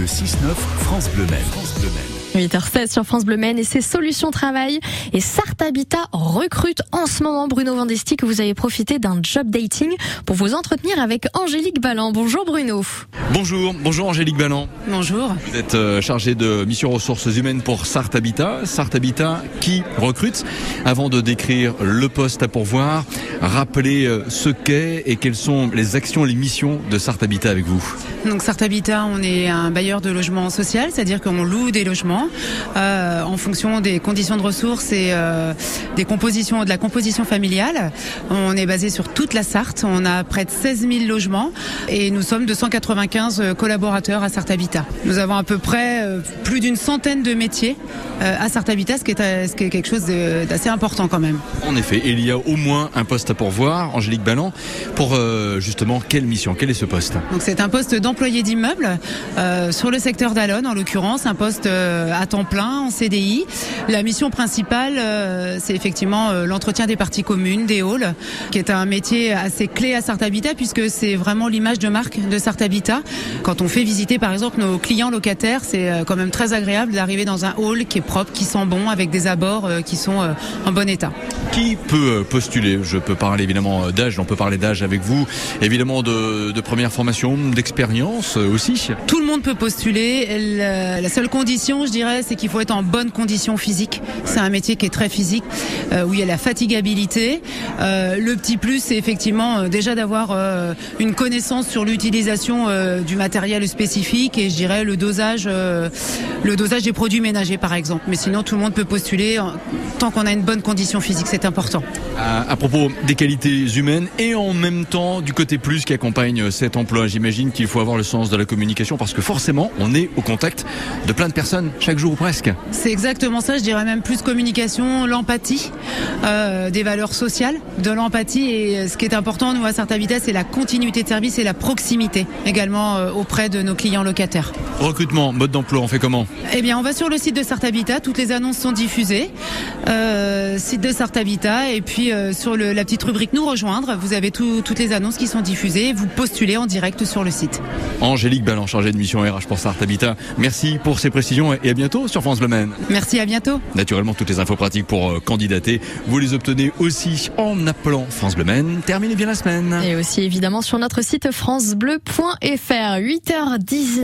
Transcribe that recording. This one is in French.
Le 6-9, France Bleu Maine. France Bleu Maine. 8h16 sur France Bleu Maine et ses solutions travail. Et Sart Habitat recrute en ce moment Bruno Vandesti que vous avez profité d'un job dating pour vous entretenir avec Angélique Ballan. Bonjour Bruno. Bonjour, bonjour Angélique Ballan. Bonjour. Vous êtes euh, chargée de mission ressources humaines pour Sart Habitat. Sart Habitat qui recrute. Avant de décrire le poste à pourvoir, rappelez euh, ce qu'est et quelles sont les actions, les missions de Sart Habitat avec vous. Donc Sart Habitat, on est un bailleur de logement social, c'est-à-dire qu'on loue des logements euh, en fonction des conditions de ressources et euh, des compositions, de la composition familiale. On est basé sur toute la Sarthe. On a près de 16 000 logements et nous sommes 295 collaborateurs à Sart Habitat. Nous avons à peu près euh, plus d'une centaine de métiers euh, à Sart Habitat, ce qui est, euh, ce qui est quelque chose d'assez important quand même. En effet, il y a au moins un poste à pourvoir, Angélique Ballan, pour euh, justement quelle mission Quel est ce poste? Donc c'est un poste d'employé d'immeuble euh, sur le secteur d'Alonne en l'occurrence, un poste euh, à temps plein en CDI. La mission principale, euh, c'est effectivement euh, l'entretien des parties communes, des halls, qui est un métier assez clé à Sart Habitat puisque c'est vraiment l'image de marque de Sart Habitat. Quand on fait visiter par exemple nos clients locataires, c'est euh, quand même très agréable d'arriver dans un hall qui est propre, qui sent bon, avec des abords euh, qui sont euh, en bon état. Qui peut euh, postuler? Je peux parler évidemment euh, d'âge, on peut parler d'âge avec vous, évidemment de, de première formation, d'expérience euh, aussi. Tout le monde peut postuler. Le- La seule condition, je dirais, c'est qu'il faut être en bonne condition physique. C'est un métier qui est très physique, euh, où il y a la fatigabilité. Euh, le petit plus, c'est effectivement euh, déjà d'avoir une connaissance sur l'utilisation du matériel spécifique et je dirais le dosage, le dosage des produits ménagers, par exemple. Mais sinon, tout le monde peut postuler tant qu'on a une bonne condition physique. C'est important. À, à propos des qualités humaines et en même temps du côté plus qui accompagne cet emploi, j'imagine qu'il faut avoir le sens de la communication parce que forcément on est au contact de plein de personnes chaque jour ou presque. C'est exactement ça, je dirais même plus communication, l'empathie, euh, des valeurs sociales, de l'empathie. Et euh, ce qui est important, nous, à Sart Habitat, c'est la continuité de service et la proximité également euh, auprès de nos clients locataires. Recrutement, mode d'emploi, on fait comment? Eh bien, on va sur le site de Sart Habitat, toutes les annonces sont diffusées. Euh, site de Habitat, et puis sur le- la petite rubrique Nous rejoindre, vous avez tout- toutes les annonces qui sont diffusées. Vous postulez en direct sur le site. Angélique Ballan, chargée de mission RH pour Sart Habitat. Merci pour ces précisions et à bientôt sur France Bleu Maine. Merci, à bientôt. Naturellement, toutes les infos pratiques pour euh, candidater, vous les obtenez aussi en appelant France Bleu Maine. Terminez bien la semaine. Et aussi évidemment sur notre site francebleu.fr. 8h10.